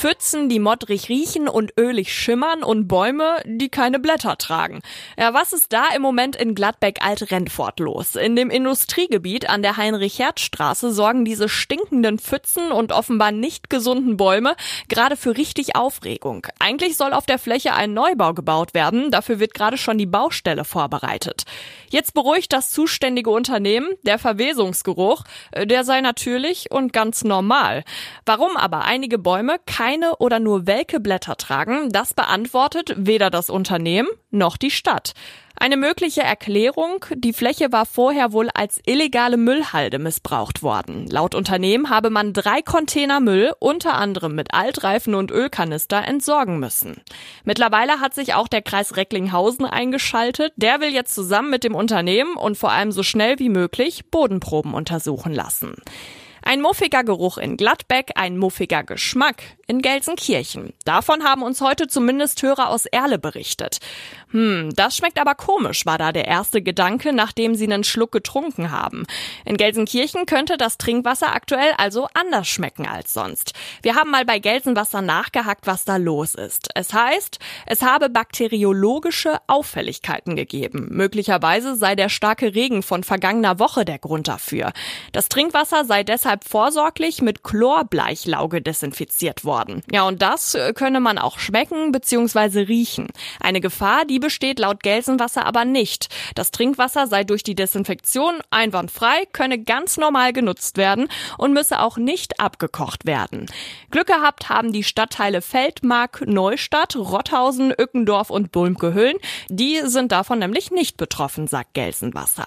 Pfützen, die modrig riechen und ölig schimmern und Bäume, die keine Blätter tragen. Ja, was ist da im Moment in Gladbeck-Alt-Rennfort los? In dem Industriegebiet an der Heinrich-Hertz-Straße sorgen diese stinkenden Pfützen und offenbar nicht gesunden Bäume gerade für richtig Aufregung. Eigentlich soll auf der Fläche ein Neubau gebaut werden, dafür wird gerade schon die Baustelle vorbereitet. Jetzt beruhigt das zuständige Unternehmen, der Verwesungsgeruch, äh, der sei natürlich und ganz normal. Warum aber einige Bäume keine oder nur welke Blätter tragen, das beantwortet weder das Unternehmen noch die Stadt. Eine mögliche Erklärung, die Fläche war vorher wohl als illegale Müllhalde missbraucht worden. Laut Unternehmen habe man drei Container Müll, unter anderem mit Altreifen und Ölkanister, entsorgen müssen. Mittlerweile hat sich auch der Kreis Recklinghausen eingeschaltet. Der will jetzt zusammen mit dem Unternehmen und vor allem so schnell wie möglich Bodenproben untersuchen lassen. Ein muffiger Geruch in Gladbeck, ein muffiger Geschmack in Gelsenkirchen. Davon haben uns heute zumindest Hörer aus Erle berichtet. Hm, das schmeckt aber komisch, war da der erste Gedanke, nachdem sie einen Schluck getrunken haben. In Gelsenkirchen könnte das Trinkwasser aktuell also anders schmecken als sonst. Wir haben mal bei Gelsenwasser nachgehackt, was da los ist. Es heißt, es habe bakteriologische Auffälligkeiten gegeben. Möglicherweise sei der starke Regen von vergangener Woche der Grund dafür. Das Trinkwasser sei deshalb vorsorglich mit Chlorbleichlauge desinfiziert worden. Ja, und das äh, könne man auch schmecken bzw. riechen. Eine Gefahr, die besteht laut Gelsenwasser aber nicht. Das Trinkwasser sei durch die Desinfektion einwandfrei, könne ganz normal genutzt werden und müsse auch nicht abgekocht werden. Glück gehabt haben die Stadtteile Feldmark, Neustadt, Rotthausen, Ückendorf und Bulmke-Hüllen. Die sind davon nämlich nicht betroffen, sagt Gelsenwasser.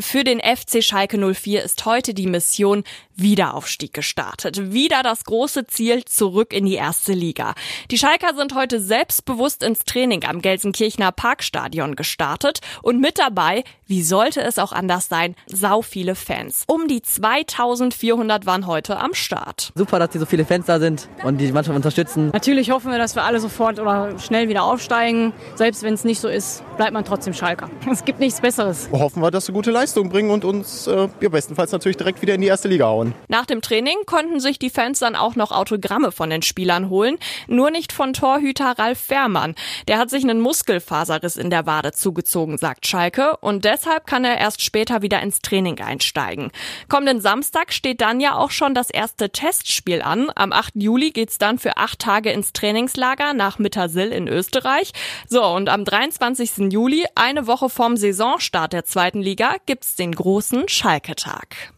Für den FC Schalke 04 ist heute die Mission Wiederaufstieg gestartet. Wieder das große Ziel zurück in die erste Liga. Die Schalker sind heute selbstbewusst ins Training am Gelsenkirchener Parkstadion gestartet und mit dabei, wie sollte es auch anders sein, sau viele Fans. Um die 2400 waren heute am Start. Super, dass die so viele Fans da sind und die Mannschaft unterstützen. Natürlich hoffen wir, dass wir alle sofort oder schnell wieder aufsteigen. Selbst wenn es nicht so ist, bleibt man trotzdem Schalker. Es gibt nichts Besseres. Hoffen wir, dass sie gute Leistung bringen und uns äh, ja, bestenfalls natürlich direkt wieder in die erste Liga hauen. Nach dem Training konnten sich die Fans dann auch noch Autogramme von den Spielern holen, nur nicht von Torhüter Ralf Fährmann. Der hat sich einen Muskelfaserriss in der Wade zugezogen, sagt Schalke, und deshalb kann er erst später wieder ins Training einsteigen. Kommenden Samstag steht dann ja auch schon das erste Testspiel an. Am 8. Juli geht's dann für acht Tage ins Trainingslager nach Mittersill in Österreich. So, und am 23. Juli, eine Woche vorm Saisonstart der zweiten Liga, gibt's den großen Schalke-Tag.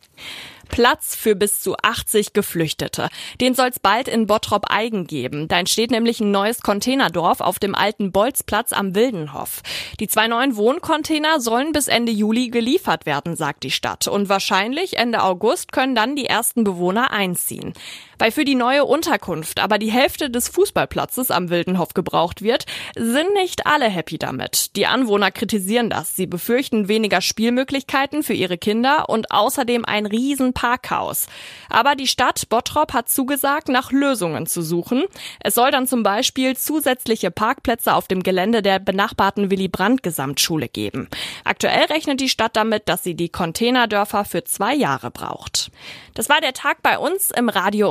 Platz für bis zu 80 Geflüchtete. Den soll es bald in Bottrop Eigen geben. Da entsteht nämlich ein neues Containerdorf auf dem alten Bolzplatz am Wildenhof. Die zwei neuen Wohncontainer sollen bis Ende Juli geliefert werden, sagt die Stadt. Und wahrscheinlich Ende August können dann die ersten Bewohner einziehen. Weil für die neue Unterkunft aber die Hälfte des Fußballplatzes am Wildenhof gebraucht wird, sind nicht alle happy damit. Die Anwohner kritisieren das. Sie befürchten weniger Spielmöglichkeiten für ihre Kinder und außerdem ein riesen Parkhaus. Aber die Stadt Bottrop hat zugesagt, nach Lösungen zu suchen. Es soll dann zum Beispiel zusätzliche Parkplätze auf dem Gelände der benachbarten Willy Brandt Gesamtschule geben. Aktuell rechnet die Stadt damit, dass sie die Containerdörfer für zwei Jahre braucht. Das war der Tag bei uns im Radio